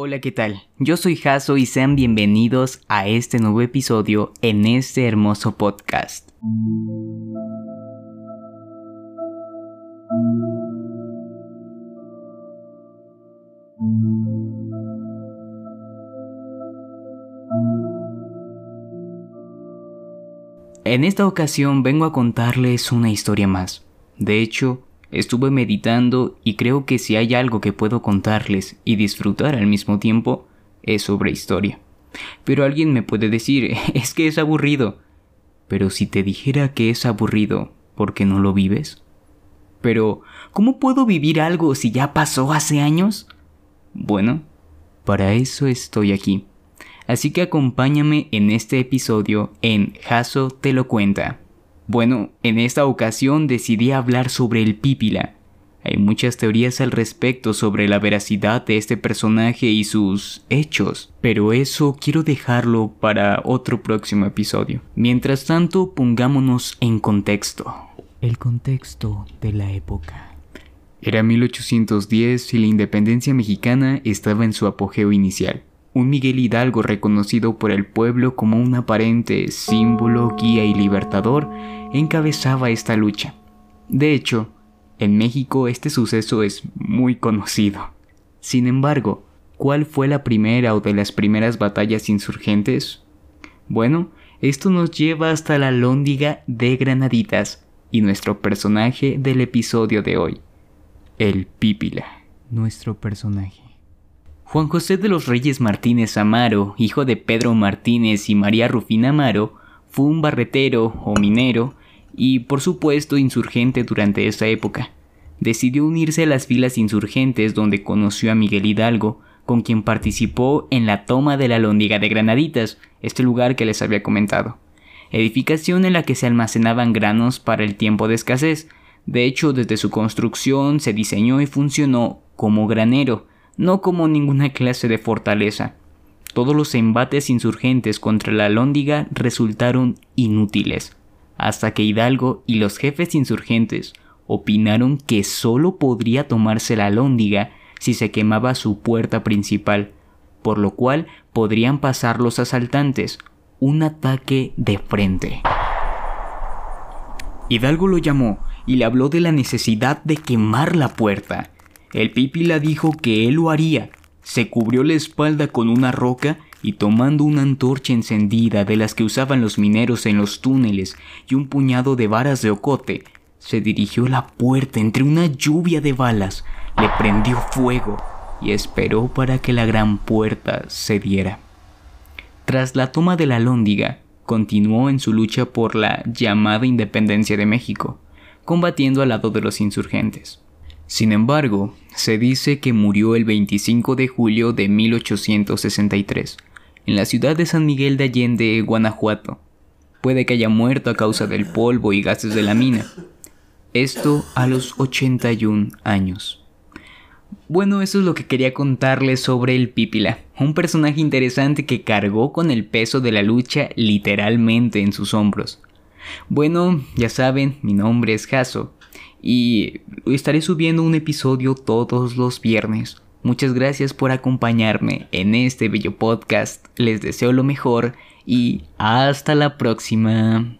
Hola, ¿qué tal? Yo soy Jaso y sean bienvenidos a este nuevo episodio en este hermoso podcast. En esta ocasión vengo a contarles una historia más. De hecho, Estuve meditando y creo que si hay algo que puedo contarles y disfrutar al mismo tiempo, es sobre historia. Pero alguien me puede decir, es que es aburrido. Pero si te dijera que es aburrido, ¿por qué no lo vives? Pero, ¿cómo puedo vivir algo si ya pasó hace años? Bueno, para eso estoy aquí. Así que acompáñame en este episodio en Jaso te lo cuenta. Bueno, en esta ocasión decidí hablar sobre el Pípila. Hay muchas teorías al respecto sobre la veracidad de este personaje y sus hechos, pero eso quiero dejarlo para otro próximo episodio. Mientras tanto, pongámonos en contexto. El contexto de la época. Era 1810 y la independencia mexicana estaba en su apogeo inicial un Miguel Hidalgo reconocido por el pueblo como un aparente símbolo, guía y libertador, encabezaba esta lucha. De hecho, en México este suceso es muy conocido. Sin embargo, ¿cuál fue la primera o de las primeras batallas insurgentes? Bueno, esto nos lleva hasta la lóndiga de Granaditas y nuestro personaje del episodio de hoy, el Pípila. Nuestro personaje. Juan José de los Reyes Martínez Amaro, hijo de Pedro Martínez y María Rufina Amaro, fue un barretero o minero y por supuesto insurgente durante esa época. Decidió unirse a las filas insurgentes donde conoció a Miguel Hidalgo, con quien participó en la toma de la Lóndiga de Granaditas, este lugar que les había comentado. Edificación en la que se almacenaban granos para el tiempo de escasez. De hecho, desde su construcción se diseñó y funcionó como granero, no como ninguna clase de fortaleza. Todos los embates insurgentes contra la Lóndiga resultaron inútiles, hasta que Hidalgo y los jefes insurgentes opinaron que solo podría tomarse la Lóndiga si se quemaba su puerta principal, por lo cual podrían pasar los asaltantes un ataque de frente. Hidalgo lo llamó y le habló de la necesidad de quemar la puerta, el pípila dijo que él lo haría. Se cubrió la espalda con una roca y tomando una antorcha encendida de las que usaban los mineros en los túneles y un puñado de varas de ocote, se dirigió a la puerta entre una lluvia de balas, le prendió fuego y esperó para que la gran puerta cediera. Tras la toma de la Lóndiga, continuó en su lucha por la llamada independencia de México, combatiendo al lado de los insurgentes. Sin embargo, se dice que murió el 25 de julio de 1863, en la ciudad de San Miguel de Allende, Guanajuato. Puede que haya muerto a causa del polvo y gases de la mina. Esto a los 81 años. Bueno, eso es lo que quería contarles sobre el Pípila, un personaje interesante que cargó con el peso de la lucha literalmente en sus hombros. Bueno, ya saben, mi nombre es Jaso y estaré subiendo un episodio todos los viernes. Muchas gracias por acompañarme en este bello podcast. Les deseo lo mejor y hasta la próxima.